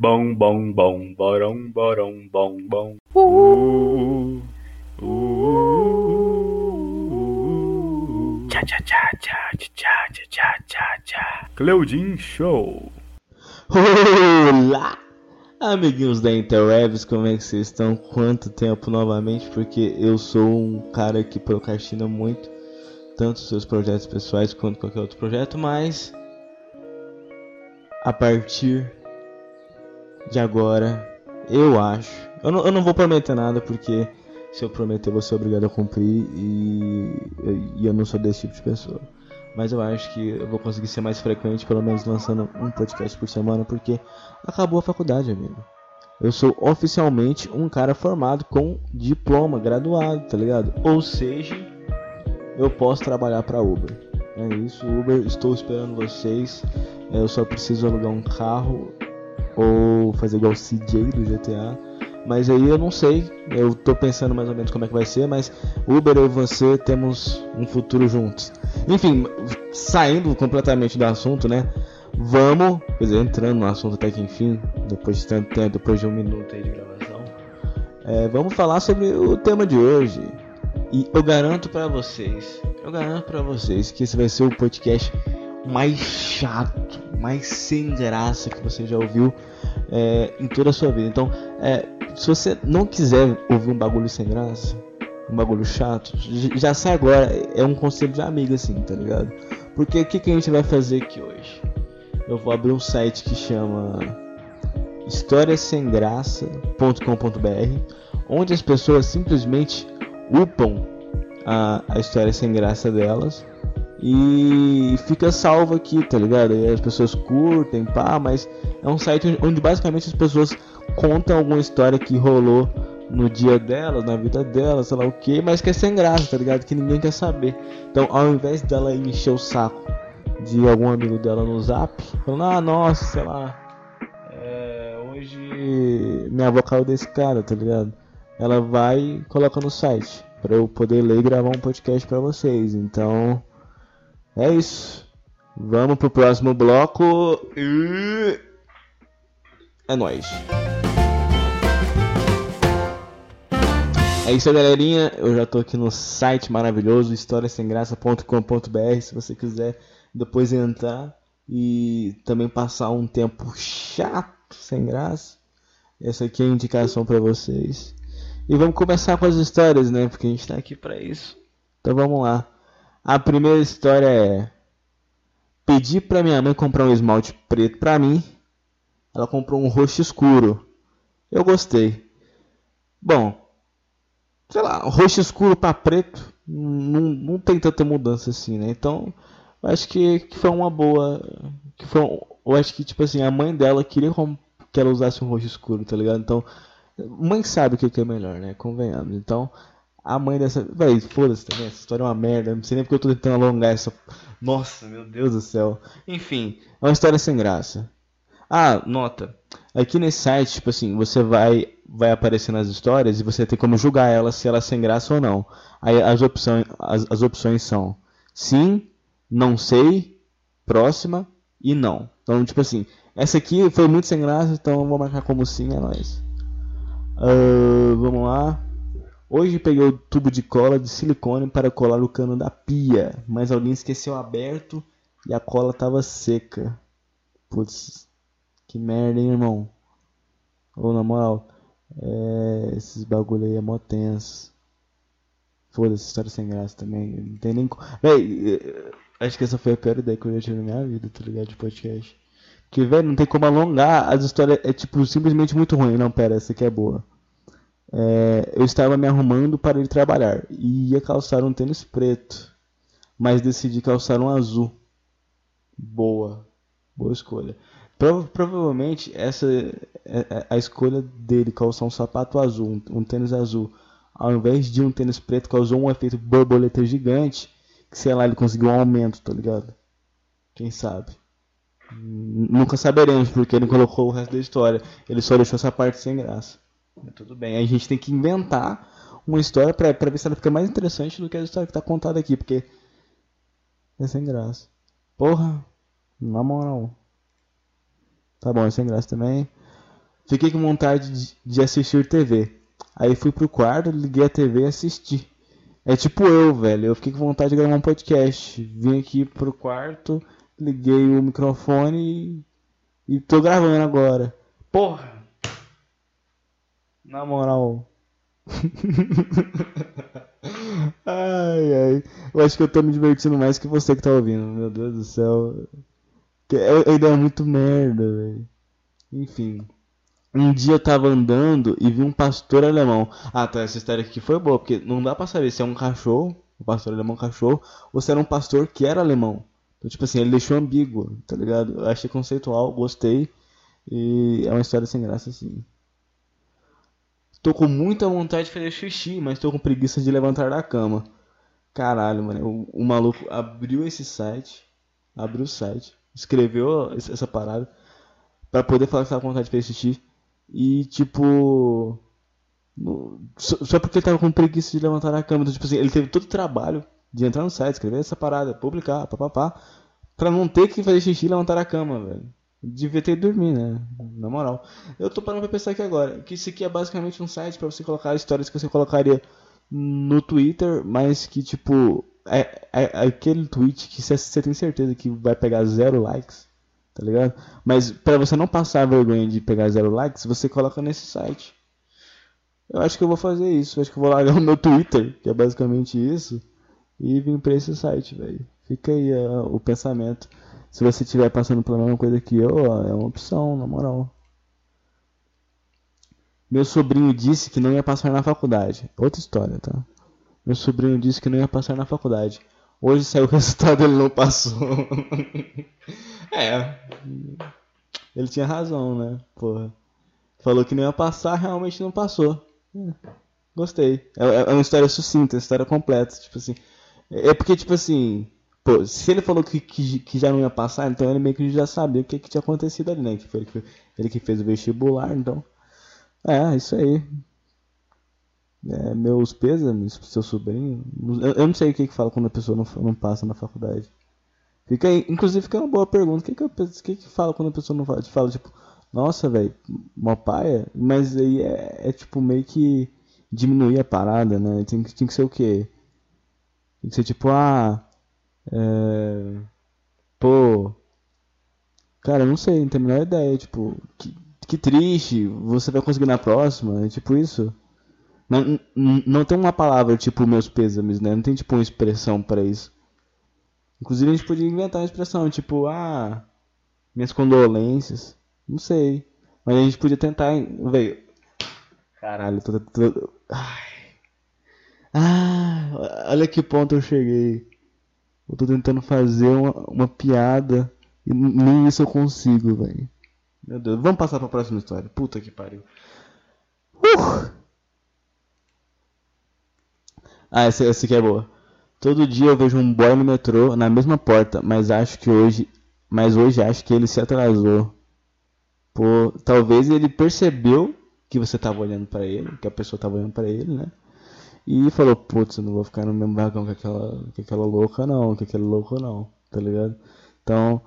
Bom, bom, bom, borão, borão, bom, bom. Uh, uh, uh, tchá, tchá, tchá, tchá, tchá, tchá, tchá, tchá. Cleudin Show. Olá, amiguinhos da Interwebs, como é que vocês estão? Quanto tempo novamente? Porque eu sou um cara que procrastina muito, tanto os seus projetos pessoais quanto qualquer outro projeto, mas a partir de agora, eu acho. Eu não, eu não vou prometer nada porque se eu prometer, eu vou ser obrigado a cumprir e, e eu não sou desse tipo de pessoa. Mas eu acho que eu vou conseguir ser mais frequente, pelo menos lançando um podcast por semana, porque acabou a faculdade, amigo. Eu sou oficialmente um cara formado com diploma, graduado, tá ligado? Ou seja, eu posso trabalhar para Uber. É isso, Uber, estou esperando vocês. Eu só preciso alugar um carro ou fazer igual o CJ do GTA. Mas aí eu não sei, eu tô pensando mais ou menos como é que vai ser, mas Uber e você temos um futuro juntos. Enfim, saindo completamente do assunto, né? Vamos, quer dizer, entrando no assunto até que enfim, depois de tanto tempo, depois de um minuto aí de gravação, é, vamos falar sobre o tema de hoje. E eu garanto para vocês, eu garanto para vocês que esse vai ser o podcast mais chato, mais sem graça que você já ouviu é, em toda a sua vida. Então, é, se você não quiser ouvir um bagulho sem graça, um bagulho chato, já sai agora. É um conselho de amigo, assim, tá ligado? Porque o que, que a gente vai fazer aqui hoje? Eu vou abrir um site que chama historiasemgraça.com.br, onde as pessoas simplesmente upam a, a história sem graça delas e fica salvo aqui, tá ligado? E as pessoas curtem, pá, mas é um site onde basicamente as pessoas contam alguma história que rolou no dia delas, na vida delas, sei lá o que, mas que é sem graça, tá ligado? Que ninguém quer saber. Então, ao invés dela encher o saco de algum amigo dela no zap, falando, ah, nossa, sei lá, é, hoje minha avó caiu desse cara, tá ligado? Ela vai e coloca no site para eu poder ler e gravar um podcast para vocês. Então, é isso. Vamos pro próximo bloco. E... É nóis. É isso, galerinha. Eu já tô aqui no site maravilhoso, historiasemgraça.com.br. Se você quiser depois entrar e também passar um tempo chato, sem graça, essa aqui é a indicação para vocês. E vamos começar com as histórias, né? Porque a gente tá aqui para isso. Então vamos lá. A primeira história é: Pedi pra minha mãe comprar um esmalte preto pra mim. Ela comprou um roxo escuro. Eu gostei. Bom, sei lá, roxo escuro para preto não, não tem tanta mudança assim, né? Então, acho que, que foi uma boa. Que foi, eu acho que, tipo assim, a mãe dela queria que ela usasse um roxo escuro, tá ligado? Então, mãe sabe o que é melhor, né? Convenhamos. Então, a mãe dessa. Véi, foda-se também, essa história é uma merda. Não sei nem porque eu tô tentando alongar essa. Nossa, meu Deus do céu. Enfim, é uma história sem graça. Ah, nota. Aqui nesse site, tipo assim, você vai vai aparecer nas histórias e você tem como julgar ela se ela é sem graça ou não. Aí as opções, as, as opções são sim, não sei, próxima e não. Então, tipo assim, essa aqui foi muito sem graça, então eu vou marcar como sim, é nóis. Uh, vamos lá. Hoje peguei o tubo de cola de silicone para colar o cano da pia, mas alguém esqueceu aberto e a cola estava seca. Putz, que merda, hein, irmão? Ou na moral, é, esses bagulho aí é mó tenso. Foda-se, história sem graça também. Não tem nem. Véi, é, acho que essa foi a pior ideia que eu já tive na minha vida, tá ligado? De podcast. Porque, velho, não tem como alongar. As histórias é, tipo, simplesmente muito ruim. Não, pera, essa aqui é boa é, eu estava me arrumando para ir trabalhar e ia calçar um tênis preto, mas decidi calçar um azul. Boa, boa escolha. Prova provavelmente essa é, é a escolha dele calçar um sapato azul, um, um tênis azul, ao invés de um tênis preto, causou um efeito borboleta gigante, que sei lá, ele conseguiu um aumento, tá ligado? Quem sabe? Nunca saberemos porque ele colocou o resto da história. Ele só deixou essa parte sem graça. Tudo bem, a gente tem que inventar uma história pra, pra ver se ela fica mais interessante do que a história que tá contada aqui, porque é sem graça. Porra, na moral. Tá bom, é sem graça também. Fiquei com vontade de, de assistir TV. Aí fui pro quarto, liguei a TV e assisti. É tipo eu, velho. Eu fiquei com vontade de gravar um podcast. Vim aqui pro quarto, liguei o microfone e, e tô gravando agora. Porra! Na moral. ai, ai. Eu acho que eu tô me divertindo mais que você que tá ouvindo. Meu Deus do céu. É, a ideia é muito merda, velho. Enfim. Um dia eu tava andando e vi um pastor alemão. Ah, tá, essa história aqui foi boa, porque não dá pra saber se é um cachorro, um pastor alemão cachorro, ou se era um pastor que era alemão. Então, tipo assim, ele deixou ambíguo, tá ligado? Eu achei conceitual, gostei. E é uma história sem graça, assim. Tô com muita vontade de fazer xixi, mas tô com preguiça de levantar da cama. Caralho, mano. O, o maluco abriu esse site. Abriu o site. Escreveu essa parada. para poder falar que tava com vontade de fazer xixi. E tipo. Só porque ele tava com preguiça de levantar a cama. Então, tipo assim, ele teve todo o trabalho de entrar no site, escrever essa parada, publicar, papapá. Pra não ter que fazer xixi e levantar a cama, velho. Devia ter dormido, né? Na moral. Eu tô parando pra pensar aqui agora. Que isso aqui é basicamente um site para você colocar histórias que você colocaria no Twitter, mas que tipo. É, é, é aquele tweet que você tem certeza que vai pegar zero likes tá ligado? Mas para você não passar vergonha de pegar zero likes, você coloca nesse site. Eu acho que eu vou fazer isso. Eu acho que eu vou largar o meu Twitter, que é basicamente isso, e vir para esse site, velho. Fica aí uh, o pensamento. Se você estiver passando pela mesma coisa que eu, é uma opção, na moral. Meu sobrinho disse que não ia passar na faculdade. Outra história, tá? Meu sobrinho disse que não ia passar na faculdade. Hoje saiu o resultado, ele não passou. é. Ele tinha razão, né? Porra. Falou que não ia passar, realmente não passou. É, gostei. É, é, uma história sucinta, uma história completa. Tipo assim. É porque, tipo assim. Pô, se ele falou que, que, que já não ia passar, então ele meio que já sabia o que, que tinha acontecido ali, né? Que foi ele que fez o vestibular, então. É, isso aí. É, meus pêsames pro seu sobrinho. Eu, eu, não sei o que, que fala quando a pessoa não, não passa na faculdade. Fica aí, inclusive fica uma boa pergunta. O que, que, que, que fala quando a pessoa não fala? Fala tipo, nossa, velho, uma paia, mas aí é, é, tipo meio que diminuir a parada, né? Tem, tem que ser o quê? Tem que ser tipo, ah. É, pô. Cara, não sei, não tenho a menor ideia. Tipo, que, que triste, você vai conseguir na próxima. É tipo isso. Não, não tem uma palavra tipo meus pêsames, né? Não tem tipo uma expressão para isso. Inclusive a gente podia inventar uma expressão tipo, ah, minhas condolências. Não sei. Mas a gente podia tentar. Veio. Caralho, tô. tô... Ai. Ah, olha que ponto eu cheguei. Eu tô tentando fazer uma, uma piada e nem isso eu consigo, velho. Meu Deus, vamos passar pra próxima história. Puta que pariu. Uh! Ah, essa, essa aqui é boa. Todo dia eu vejo um boy no metrô na mesma porta, mas acho que hoje, mas hoje acho que ele se atrasou. Pô, talvez ele percebeu que você tava olhando para ele, que a pessoa tava olhando para ele, né? E falou, putz, eu não vou ficar no mesmo vagão que aquela, que aquela louca não, que aquele louco não, tá ligado? Então,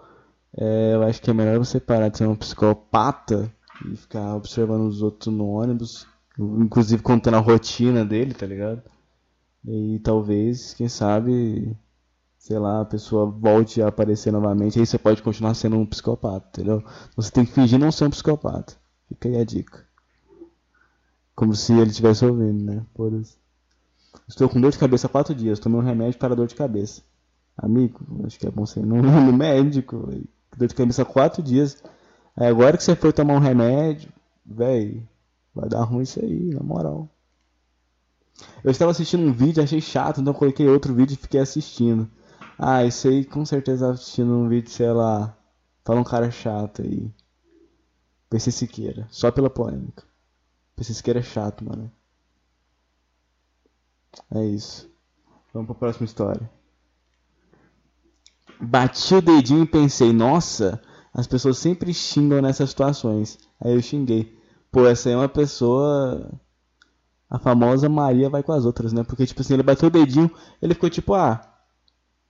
é, eu acho que é melhor você parar de ser um psicopata e ficar observando os outros no ônibus, inclusive contando a rotina dele, tá ligado? E talvez, quem sabe, sei lá, a pessoa volte a aparecer novamente. Aí você pode continuar sendo um psicopata, entendeu? Você tem que fingir não ser um psicopata. Fica aí a dica. Como se ele estivesse ouvindo, né? Por isso. Estou com dor de cabeça há quatro dias. Tomei um remédio para dor de cabeça. Amigo, acho que é bom você ir no, no médico. Véio. Dor de cabeça há quatro dias. Aí agora que você foi tomar um remédio, velho, vai dar ruim isso aí, na moral. Eu estava assistindo um vídeo, achei chato, então coloquei outro vídeo e fiquei assistindo. Ah, isso aí com certeza assistindo um vídeo, sei lá. Fala um cara chato aí. PC Siqueira. Só pela polêmica. PC Siqueira é chato, mano. É isso. Vamos pra próxima história. Bati o dedinho e pensei, nossa, as pessoas sempre xingam nessas situações. Aí eu xinguei. Pô, essa aí é uma pessoa a famosa Maria vai com as outras, né? Porque, tipo assim, ele bateu o dedinho, ele ficou tipo, ah,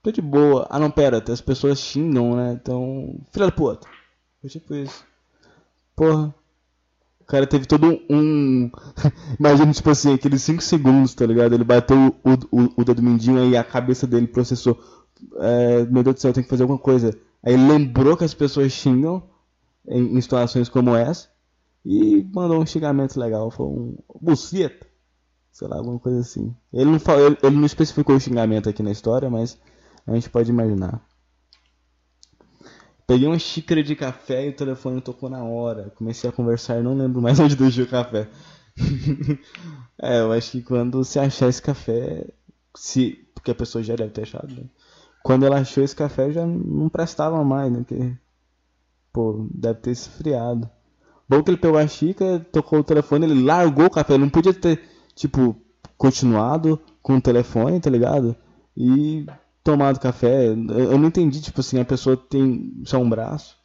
tô de boa. Ah, não, pera, as pessoas xingam, né? Então, filha da puta. Foi tipo isso. Porra. Cara teve todo um. Imagina, tipo assim, aqueles 5 segundos, tá ligado? Ele bateu o, o, o dedo mindinho aí a cabeça dele processou. É, meu Deus do céu, tenho que fazer alguma coisa. Aí ele lembrou que as pessoas xingam em, em situações como essa e mandou um xingamento legal. Foi um buceta. Sei lá, alguma coisa assim. Ele não, falou, ele, ele não especificou o xingamento aqui na história, mas a gente pode imaginar. Peguei uma xícara de café e o telefone tocou na hora. Comecei a conversar não lembro mais onde deixei o café. é, eu acho que quando você achar esse café, se porque a pessoa já deve ter achado, né? Quando ela achou esse café já não prestava mais, né? Porque, pô, deve ter esfriado. Bom que ele pegou a xícara, tocou o telefone, ele largou o café. Ele não podia ter, tipo, continuado com o telefone, tá ligado? E tomado café. Eu não entendi, tipo assim, a pessoa tem só um braço.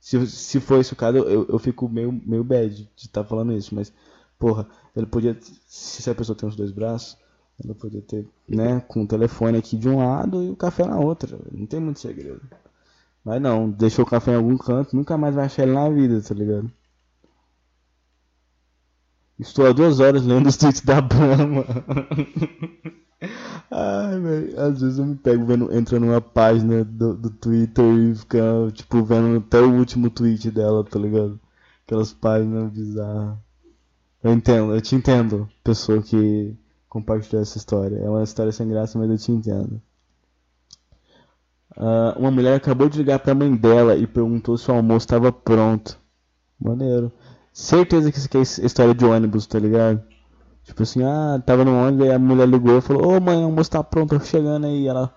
Se, se for esse o caso, eu, eu fico meio, meio bad de estar tá falando isso, mas, porra, ele podia. Se a pessoa tem os dois braços, ela podia ter, né, com o telefone aqui de um lado e o café na outra. Não tem muito segredo. Mas não, deixou o café em algum canto, nunca mais vai achar ele na vida, tá ligado? Estou há duas horas lendo os tweets da Brahma. Ai, velho, às vezes eu me pego vendo, entrando numa página do, do Twitter e ficando, tipo, vendo até o último tweet dela, tá ligado? Aquelas páginas bizarras. Eu entendo, eu te entendo, pessoa que compartilhou essa história. É uma história sem graça, mas eu te entendo. Uh, uma mulher acabou de ligar pra mãe dela e perguntou se o almoço estava pronto. Maneiro. Certeza que isso aqui é história de ônibus, tá ligado? Tipo assim, ah, tava no ônibus e a mulher ligou e falou, ô oh, mãe, o almoço tá pronto, tô chegando aí. ela,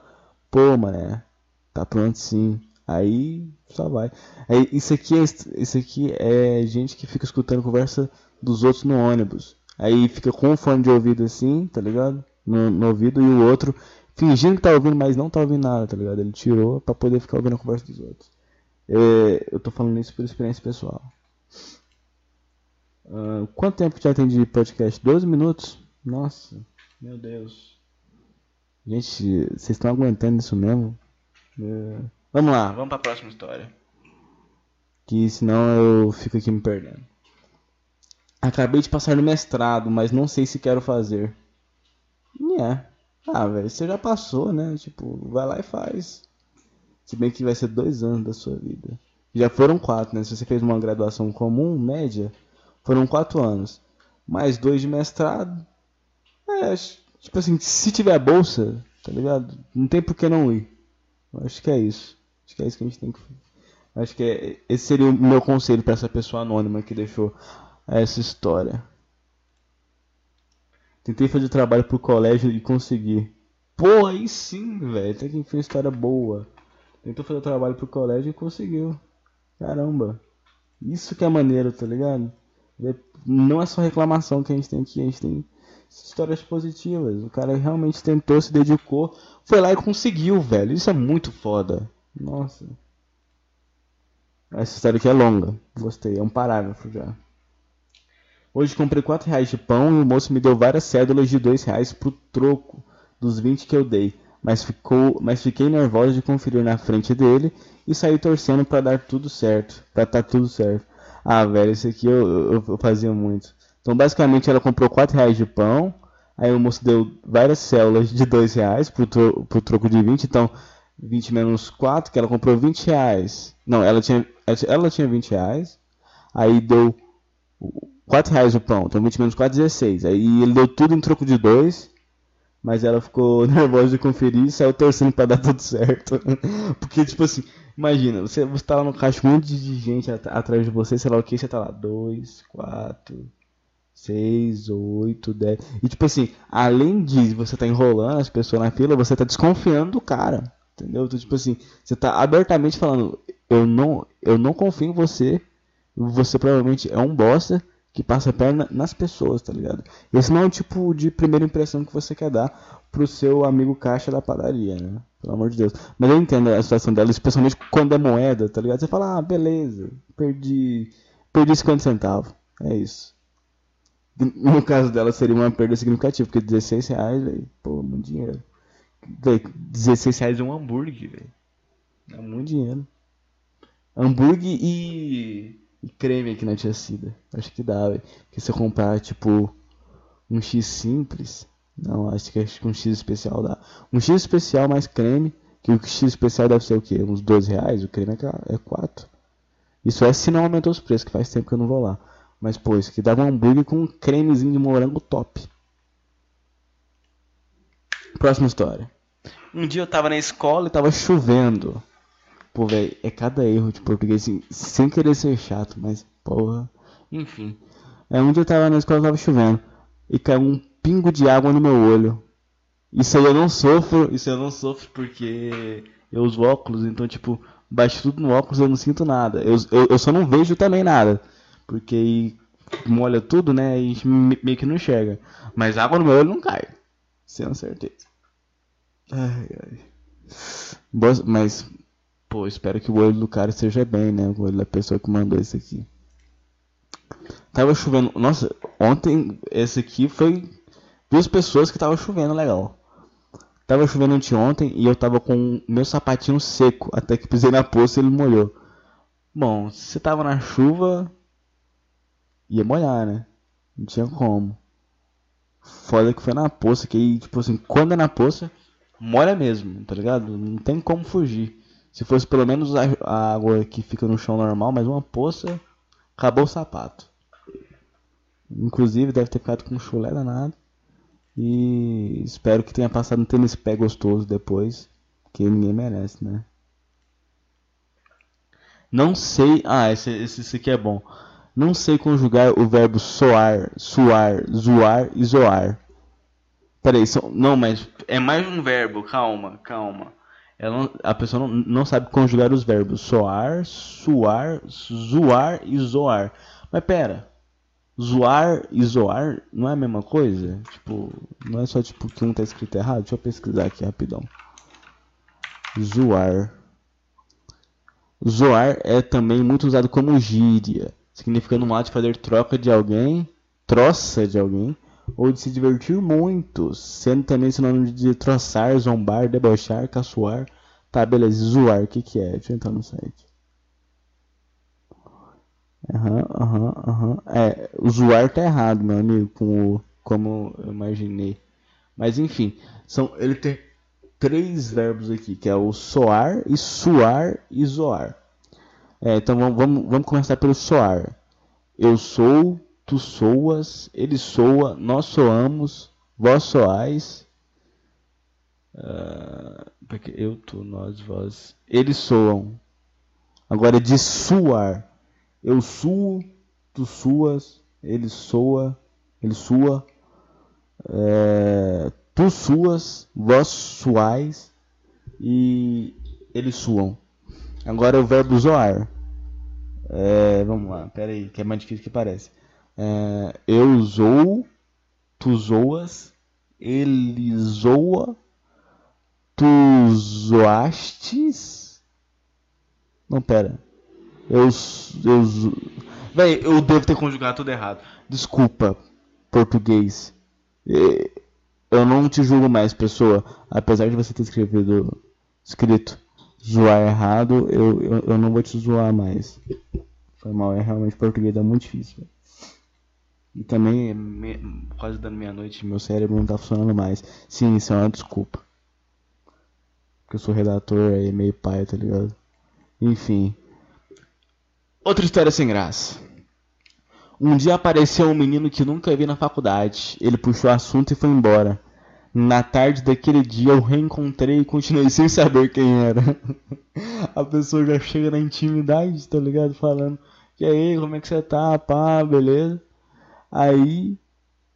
pô, mané, tá pronto sim. Aí só vai. Aí, isso aqui é isso aqui é gente que fica escutando conversa dos outros no ônibus. Aí fica com um fone de ouvido assim, tá ligado? No, no ouvido e o outro fingindo que tá ouvindo, mas não tá ouvindo nada, tá ligado? Ele tirou pra poder ficar ouvindo a conversa dos outros. É, eu tô falando isso por experiência pessoal. Uh, quanto tempo já tem de podcast? 12 minutos? Nossa, meu Deus. Gente, vocês estão aguentando isso mesmo? Uh, vamos lá, vamos para a próxima história. Que senão eu fico aqui me perdendo. Acabei de passar no mestrado, mas não sei se quero fazer. É. Ah, velho, você já passou, né? Tipo, vai lá e faz. Se bem que vai ser dois anos da sua vida. Já foram quatro, né? Se você fez uma graduação comum, média, foram quatro anos. Mais dois de mestrado. É, tipo assim, se tiver bolsa, tá ligado? Não tem por que não ir. Acho que é isso. Acho que é isso que a gente tem que. Acho que é, esse seria o meu conselho para essa pessoa anônima que deixou essa história. Tentei fazer trabalho pro colégio e consegui. Pô, aí sim, velho. Até que enfim, história boa. Tentou fazer trabalho pro colégio e conseguiu. Caramba. Isso que é maneiro, tá ligado? Não é só reclamação que a gente tem aqui, a gente tem histórias positivas. O cara realmente tentou, se dedicou, foi lá e conseguiu, velho. Isso é muito foda. Nossa. Essa história aqui é longa. Gostei, é um parágrafo já. Hoje comprei 4 reais de pão e o moço me deu várias cédulas de 2 reais pro troco dos 20 que eu dei. Mas, ficou, mas fiquei nervosa de conferir na frente dele e saí torcendo para dar tudo certo. Pra tá tudo certo. Ah, velho, isso aqui eu, eu, eu, fazia muito. Então, basicamente, ela comprou 4 reais de pão. Aí o moço deu várias células de 2 reais pro, tro, pro troco de 20. Então, 20 menos 4, que ela comprou 20 reais. Não, ela tinha, ela tinha 20 reais. Aí deu 4 reais o pão. Então, 20 menos 4, 16. Aí ele deu tudo em troco de 2. Mas ela ficou nervosa de conferir e saiu torcendo pra dar tudo certo. Porque, tipo assim, Imagina, você, você tá lá no caixa, um monte de gente at atrás de você, sei lá o que, você tá lá, 2, 4, 6, 8, 10. E tipo assim, além de você tá enrolando as pessoas na fila, você tá desconfiando do cara. Entendeu? Então, tipo assim, você tá abertamente falando, eu não, eu não confio em você, você provavelmente é um bosta que passa a perna nas pessoas, tá ligado? Esse não é o tipo de primeira impressão que você quer dar pro seu amigo caixa da padaria, né? Pelo amor de Deus. Mas eu entendo a situação dela, especialmente quando é moeda, tá ligado? Você fala, ah, beleza, perdi, perdi 50 centavos. É isso. No caso dela seria uma perda significativa, porque 16 reais, velho, pô, muito dinheiro. Véio, 16 reais é um hambúrguer, velho. É muito dinheiro. Hambúrguer e e creme aqui na Tia Cida. Acho que dá, velho. Porque se eu comprar, tipo, um X simples. Não, acho que é um X especial dá. Um X especial mais creme. Que o X especial deve ser o quê? Uns 12 reais? O creme é 4. Isso é se não aumentou os preços, que faz tempo que eu não vou lá. Mas, pô, isso aqui dava um hambúrguer com um cremezinho de morango top. Próxima história. Um dia eu tava na escola e tava chovendo. Pô, velho, é cada erro de português, assim, sem querer ser chato, mas, porra. Enfim. É, dia eu tava na escola tava chovendo. E caiu um pingo de água no meu olho. Isso aí eu não sofro, isso eu não sofro porque eu uso óculos, então, tipo, baixo tudo no óculos eu não sinto nada. Eu, eu, eu só não vejo também nada. Porque molha tudo, né? E meio que não enxerga. Mas água no meu olho não cai. Sem certeza. Ai, ai. Boa, mas, pô, espero que o olho do cara esteja bem, né? O olho da pessoa que mandou isso aqui. Tava chovendo. Nossa, ontem esse aqui foi duas pessoas que tava chovendo legal. Tava chovendo anteontem e eu tava com meu sapatinho seco. Até que pisei na poça e ele molhou. Bom, se tava na chuva, ia molhar, né? Não tinha como. Foda que foi na poça, que tipo assim, quando é na poça, molha mesmo, tá ligado? Não tem como fugir. Se fosse pelo menos a, água que fica no chão normal, mas uma poça, acabou o sapato. Inclusive deve ter ficado com chulé danado. E espero que tenha passado um tênis pé gostoso depois. Que ninguém merece, né? Não sei. Ah, esse, esse, esse aqui é bom. Não sei conjugar o verbo soar, suar, zoar e zoar. Peraí, não, mas é mais um verbo, calma, calma. Ela, a pessoa não, não sabe conjugar os verbos soar, suar, zoar e zoar. Mas pera, zoar e zoar não é a mesma coisa? Tipo, não é só tipo que um tá escrito errado? Deixa eu pesquisar aqui rapidão. Zoar. Zoar é também muito usado como gíria, significando um ato de fazer troca de alguém, troça de alguém, ou de se divertir muito, sendo também sinônimo de troçar, zombar, debochar, caçoar. Tá, beleza, zoar, o que que é? Deixa eu entrar no site. Aham, aham, aham. É, o zoar tá errado, meu amigo, com o, como eu imaginei. Mas enfim, são, ele tem três verbos aqui, que é o soar, e suar e zoar. É, então vamos, vamos, vamos começar pelo soar. Eu sou tu soas, ele soa, nós soamos, vós soais. Uh, eu, tu, nós, vós. Eles soam. Agora de suar. Eu suo, tu suas, ele soa, ele sua. É, tu suas, vós suais e eles suam. Agora o verbo zoar. É, vamos lá, pera aí, que é mais difícil que parece. É, eu zoo, tu zoas, ele zoa, tu zoastes. Não, pera. Eu. eu Véi, eu devo ter conjugado tudo errado. Desculpa, português. Eu não te julgo mais, pessoa. Apesar de você ter escrevido, escrito zoar errado, eu, eu, eu não vou te zoar mais. Foi mal, é realmente português é muito difícil. E também, me, quase dando meia-noite, meu cérebro não tá funcionando mais. Sim, isso é uma desculpa. Porque eu sou redator aí, meio pai, tá ligado? Enfim. Outra história sem graça. Um dia apareceu um menino que nunca vi na faculdade. Ele puxou o assunto e foi embora. Na tarde daquele dia eu reencontrei e continuei sem saber quem era. A pessoa já chega na intimidade, tá ligado? Falando, e aí, como é que você tá? Pá, beleza? Aí,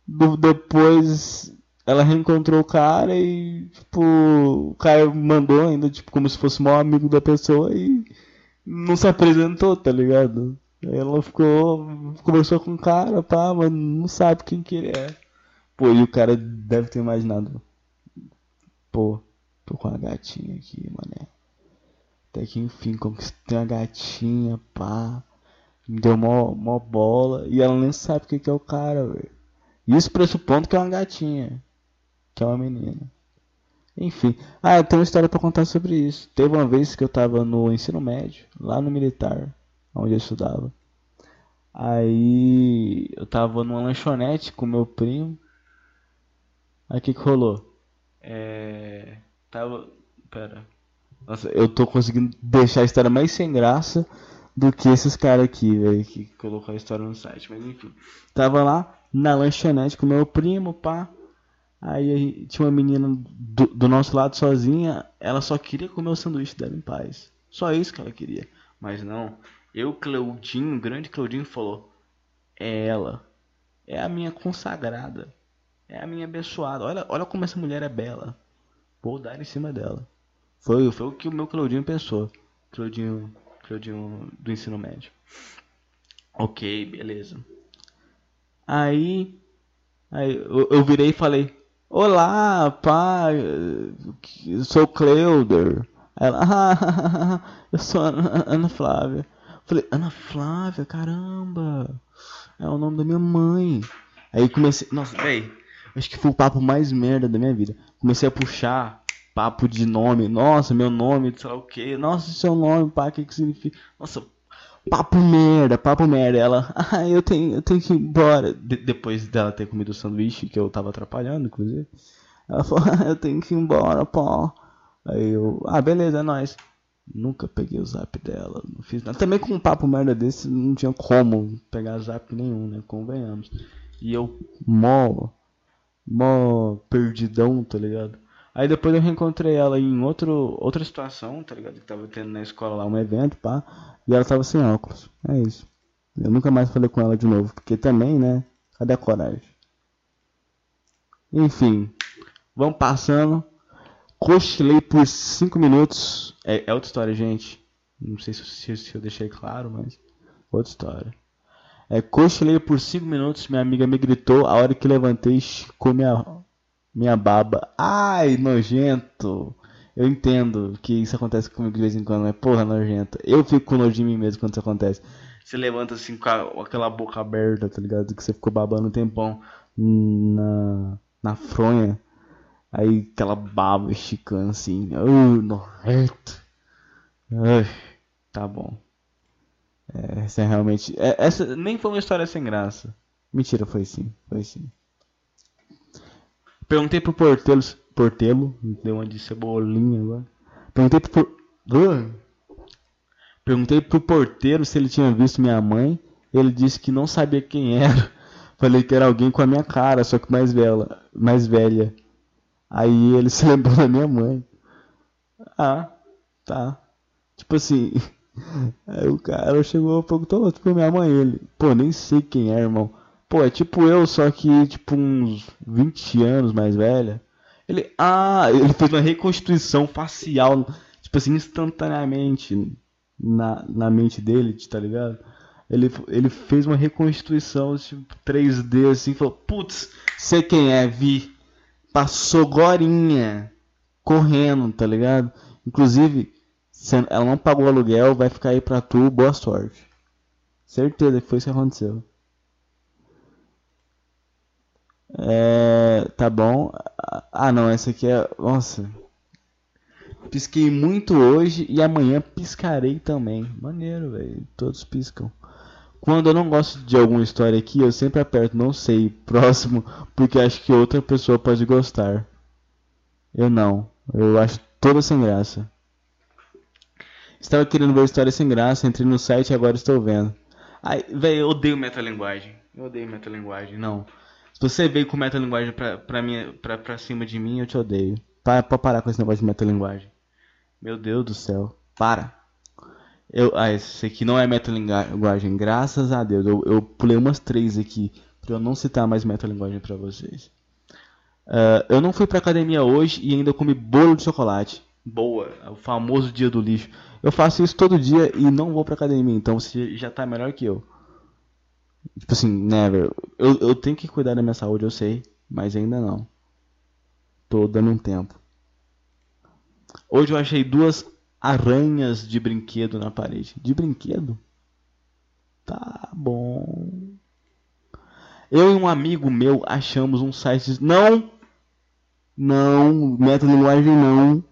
do, depois, ela reencontrou o cara e, tipo, o cara mandou ainda, tipo, como se fosse o maior amigo da pessoa e não se apresentou, tá ligado? Ela ficou, conversou com o cara, pá, mas não sabe quem que ele é. Pô, e o cara deve ter imaginado, pô, tô com a gatinha aqui, mané. Até que enfim, conquistei uma gatinha, pá. Me deu mó, mó bola. E ela nem sabe o que, que é o cara, velho. Isso pressupondo que é uma gatinha. Que é uma menina. Enfim. Ah, eu tenho uma história para contar sobre isso. Teve uma vez que eu tava no ensino médio, lá no militar, onde eu estudava. Aí eu tava numa lanchonete com meu primo. Aí o que que rolou? É. Tava. Pera. Nossa, eu tô conseguindo deixar a história mais sem graça do que esses caras aqui, velho, que colocou a história no site. Mas enfim. Tava lá na lanchonete com meu primo, pá. Aí tinha uma menina do, do, nosso lado sozinha, ela só queria comer o sanduíche dela em paz. Só isso que ela queria. Mas não, eu, Claudinho, grande Claudinho, falou: É ela. É a minha consagrada. É a minha abençoada. Olha, olha como essa mulher é bela. Vou dar em cima dela. Foi, foi o que o meu Claudinho pensou. Claudinho, Claudinho do ensino médio. Ok, beleza. Aí, aí eu, eu virei e falei: Olá, pai, eu sou Cleuder. Ela, ah, eu sou Ana, Ana Flávia. Falei, Ana Flávia, caramba, é o nome da minha mãe. Aí comecei, nossa, véi, acho que foi o papo mais merda da minha vida. Comecei a puxar papo de nome, nossa, meu nome, sei lá o que, nossa, seu nome, pá, o que que significa? Nossa, papo merda, papo merda. Ela, ah, eu tenho, eu tenho que ir embora. De depois dela ter comido o sanduíche, que eu tava atrapalhando, inclusive. Ela falou, ah, eu tenho que ir embora, pô. Aí eu, ah, beleza, é nóis. Nunca peguei o zap dela, não fiz nada. Também com um papo merda desse, não tinha como pegar zap nenhum, né? Convenhamos. E eu, mó, mó perdidão, tá ligado? Aí depois eu reencontrei ela em outro, outra situação, tá ligado? Que tava tendo na escola lá um evento, pá. E ela tava sem óculos. É isso. Eu nunca mais falei com ela de novo. Porque também, né? Cadê a coragem? Enfim. Vamos passando. Cochilei por 5 minutos. É, é, outra história, gente. Não sei se, se, se, eu deixei claro, mas. Outra história. É, cochilei por 5 minutos. Minha amiga me gritou. A hora que levantei, esticou minha, minha baba. Ai, nojento. Eu entendo que isso acontece comigo de vez em quando, mas porra, nojento. Eu fico com nojo de mim mesmo quando isso acontece. Você levanta assim com, a, aquela boca aberta, tá ligado? Que você ficou babando um tempão na, na fronha. Aí aquela baba esticando assim. Uh, nojento. Ai, tá bom. É, essa é realmente. É, essa nem foi uma história sem graça. Mentira, foi sim. Foi sim. Perguntei pro porteiro Portelo, deu uma de cebolinha agora. Perguntei pro, uh, perguntei pro porteiro se ele tinha visto minha mãe. Ele disse que não sabia quem era. Falei que era alguém com a minha cara, só que mais velha. Mais velha. Aí ele se lembrou da minha mãe. Ah, tá. Tipo assim. Aí o cara chegou e perguntou pra minha mãe. Ele, pô, nem sei quem é, irmão. Pô, é tipo eu, só que tipo uns 20 anos mais velha. Ele, ah, ele fez uma reconstituição facial, tipo assim, instantaneamente na, na mente dele, tá ligado? Ele, ele fez uma reconstituição tipo, 3D assim, falou, putz, sei quem é, vi. Passou gorinha, correndo, tá ligado? Inclusive, ela não pagou o aluguel, vai ficar aí pra tu, boa sorte. Certeza que foi isso que aconteceu. É, tá bom. Ah, não, essa aqui é. Nossa. Pisquei muito hoje e amanhã piscarei também. Maneiro, velho. Todos piscam. Quando eu não gosto de alguma história aqui, eu sempre aperto não sei, próximo, porque acho que outra pessoa pode gostar. Eu não. Eu acho toda sem graça. Estava querendo ver história sem graça, entrei no site e agora estou vendo. Ai, velho, eu odeio metalinguagem. Eu odeio metalinguagem, não. Se você veio com metalinguagem pra, pra, minha, pra, pra cima de mim, eu te odeio. Para, para parar com esse negócio de metalinguagem. Meu Deus do céu. Para. Eu, ah, esse aqui não é metalinguagem. Graças a Deus. Eu, eu pulei umas três aqui. Pra eu não citar mais metalinguagem pra vocês. Uh, eu não fui pra academia hoje e ainda comi bolo de chocolate. Boa. É o famoso dia do lixo. Eu faço isso todo dia e não vou pra academia. Então você já tá melhor que eu. Tipo assim, never. Eu, eu tenho que cuidar da minha saúde, eu sei, mas ainda não. Tô dando um tempo. Hoje eu achei duas aranhas de brinquedo na parede. De brinquedo? Tá bom. Eu e um amigo meu achamos um site. Não! Não! Metalinguagem não!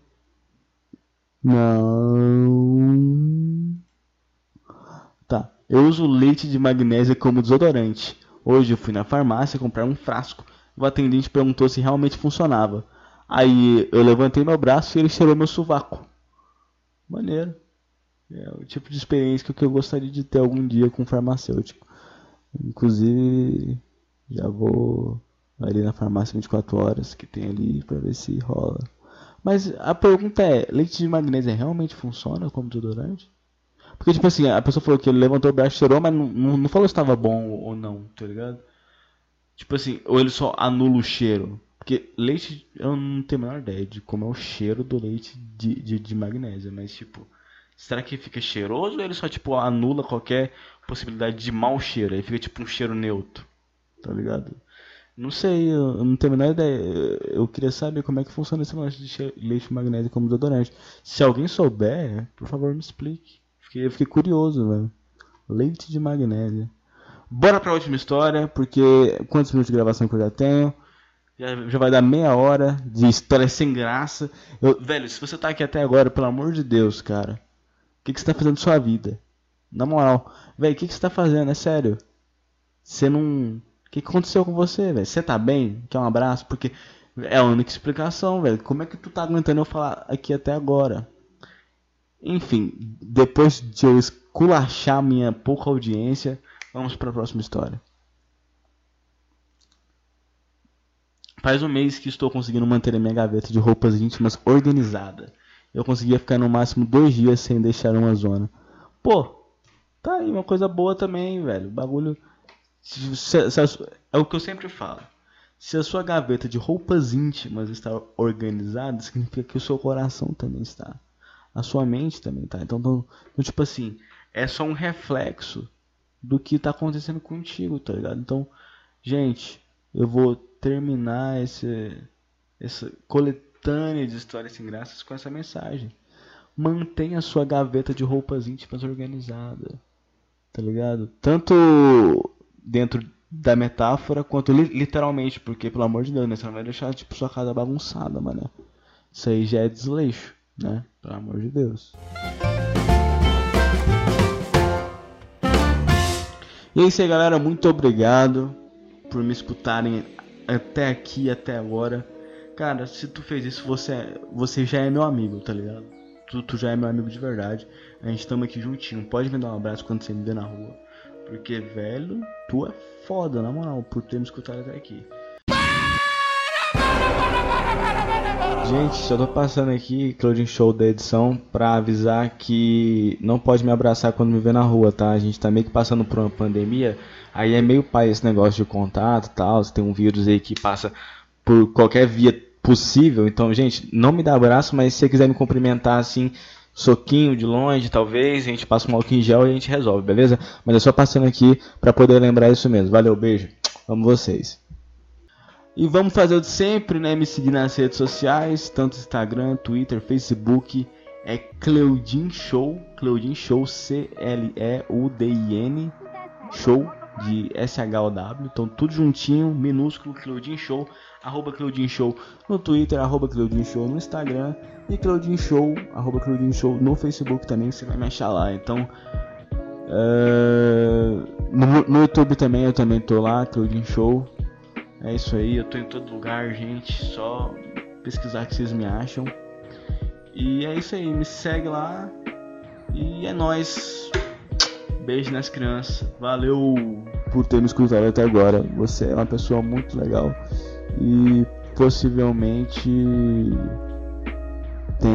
Não! Eu uso leite de magnésia como desodorante. Hoje eu fui na farmácia comprar um frasco. O atendente perguntou se realmente funcionava. Aí eu levantei meu braço e ele cheirou meu sovaco. Maneiro. É o tipo de experiência que eu gostaria de ter algum dia com um farmacêutico. Inclusive, já vou ali na farmácia 24 horas que tem ali para ver se rola. Mas a pergunta é, leite de magnésia realmente funciona como desodorante? Porque, tipo assim, a pessoa falou que ele levantou o braço e cheirou, mas não, não, falou se estava bom ou não, tá ligado? Tipo assim, ou ele só anula o cheiro. Porque leite, eu não tenho a menor ideia de como é o cheiro do leite de, de, de magnésia, mas tipo, será que fica cheiroso ou ele só tipo anula qualquer possibilidade de mau cheiro? Aí fica tipo um cheiro neutro, tá ligado? Não sei, eu não tenho a menor ideia. Eu queria saber como é que funciona esse negócio de leite de magnésia como desodorante. Se alguém souber, por favor me explique. Fiquei, fiquei curioso, velho. Leite de magnésia. Bora pra última história, porque quantos minutos de gravação que eu já tenho? Já, já vai dar meia hora de história sem graça. Eu, velho, se você tá aqui até agora, pelo amor de Deus, cara. O que, que você tá fazendo com sua vida? Na moral. Velho, o que, que você tá fazendo? É sério. Você não. O que, que aconteceu com você, velho? Você tá bem? Quer um abraço? Porque é a única explicação, velho. Como é que tu tá aguentando eu falar aqui até agora? Enfim, depois de eu esculachar minha pouca audiência, vamos para a próxima história. Faz um mês que estou conseguindo manter a minha gaveta de roupas íntimas organizada. Eu conseguia ficar no máximo dois dias sem deixar uma zona. Pô, tá aí uma coisa boa também, velho. Bagulho. Se, se, se, é o que eu sempre falo. Se a sua gaveta de roupas íntimas está organizada, significa que o seu coração também está. A sua mente também tá. Então, então, então tipo assim, é só um reflexo do que está acontecendo contigo, tá ligado? Então, gente, eu vou terminar esse, essa coletânea de histórias sem graças com essa mensagem. Mantenha a sua gaveta de roupas íntimas organizada. Tá ligado? Tanto dentro da metáfora quanto li literalmente, porque pelo amor de Deus, né? Você não vai deixar tipo sua casa bagunçada, mano. Isso aí já é desleixo, né? Pelo amor de Deus. E é isso aí, galera. Muito obrigado por me escutarem até aqui, até agora. Cara, se tu fez isso, você, você já é meu amigo, tá ligado? Tu, tu já é meu amigo de verdade. A gente tamo aqui juntinho. Pode me dar um abraço quando você me ver na rua. Porque, velho, tu é foda, na moral, por ter me escutado até aqui. Gente, só tô passando aqui, Claudinho Show da edição, pra avisar que não pode me abraçar quando me ver na rua, tá? A gente tá meio que passando por uma pandemia, aí é meio pai esse negócio de contato e tal, tem um vírus aí que passa por qualquer via possível, então, gente, não me dá abraço, mas se você quiser me cumprimentar assim, soquinho de longe, talvez, a gente passa um álcool em gel e a gente resolve, beleza? Mas é só passando aqui pra poder lembrar isso mesmo. Valeu, beijo. Amo vocês. E vamos fazer o de sempre, né? Me seguir nas redes sociais, tanto Instagram, Twitter, Facebook. É Cleudin Show, Cleudin Show, C-L-E-U-D-I-N, Show de S-H-O-W. Então tudo juntinho, minúsculo, Cleudin Show, arroba Cleudin Show no Twitter, arroba Cleudin Show no Instagram e Cleudin Show, arroba Cleudin Show no Facebook também, você vai me achar lá. Então, uh, no, no YouTube também, eu também tô lá, Cleudin Show. É isso aí, eu tô em todo lugar, gente. Só pesquisar que vocês me acham. E é isso aí, me segue lá. E é nóis. Beijo nas crianças. Valeu por ter me escutado até agora. Você é uma pessoa muito legal. E possivelmente tem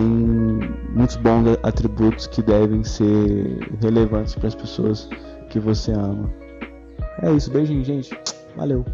muitos bons atributos que devem ser relevantes para as pessoas que você ama. É isso, beijinho, gente. Valeu.